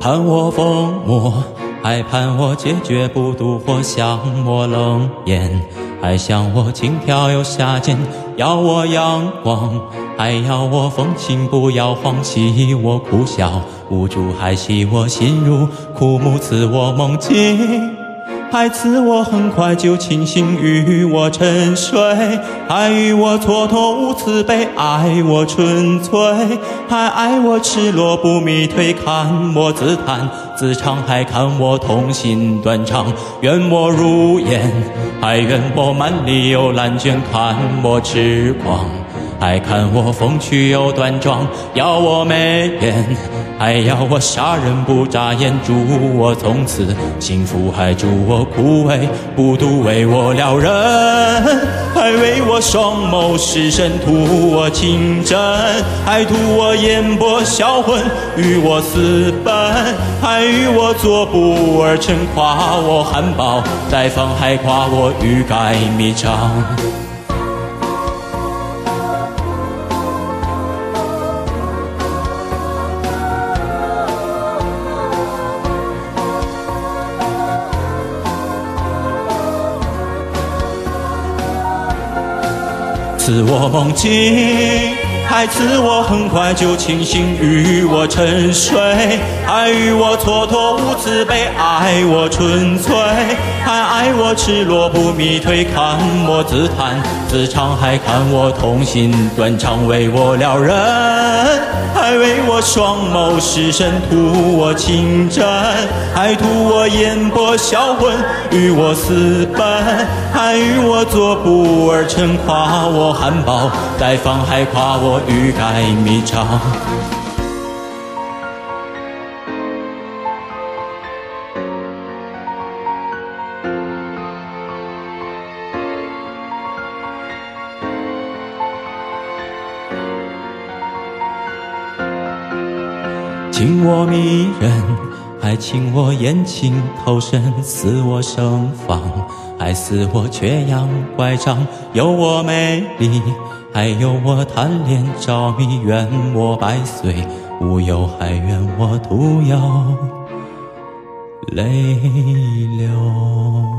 盼我疯魔，还盼我坚决不独活。想我冷眼，还想我轻佻又下贱，要我阳光，还要我风情，不要放弃我苦笑，无助还系我心如枯木，赐我梦境。还赐我很快就清醒，与我沉睡；还与我蹉跎无慈悲，爱我纯粹；还爱我赤裸不迷退，看我自弹自唱，还看我痛心断肠。愿我如烟，还愿我满里有烂卷，看我痴狂。还看我风趣又端庄，要我眉眼，还要我杀人不眨眼，祝我从此幸福，还祝我枯萎不独为我撩人，还为我双眸失神，图我情真，还图我眼波销魂，与我私奔，还与我作不二臣，夸我含苞待放，还夸我欲盖弥彰。是我梦境，还赐我很快就清醒，与我沉睡，还与我蹉跎无慈悲，爱我纯粹，还爱我赤裸不迷退，看我自弹自唱，还看我痛心断肠，为我撩人，还为我双眸失神，图我情真，还图我眼波销魂，与我私奔，还与我作不而成，夸我。含苞待放，还夸我欲盖弥彰。情我迷人，还请我眼睛投身，似我盛放。还似我缺氧乖张，有我美丽，还有我贪恋着迷，愿我百岁无忧，还愿我徒有泪流。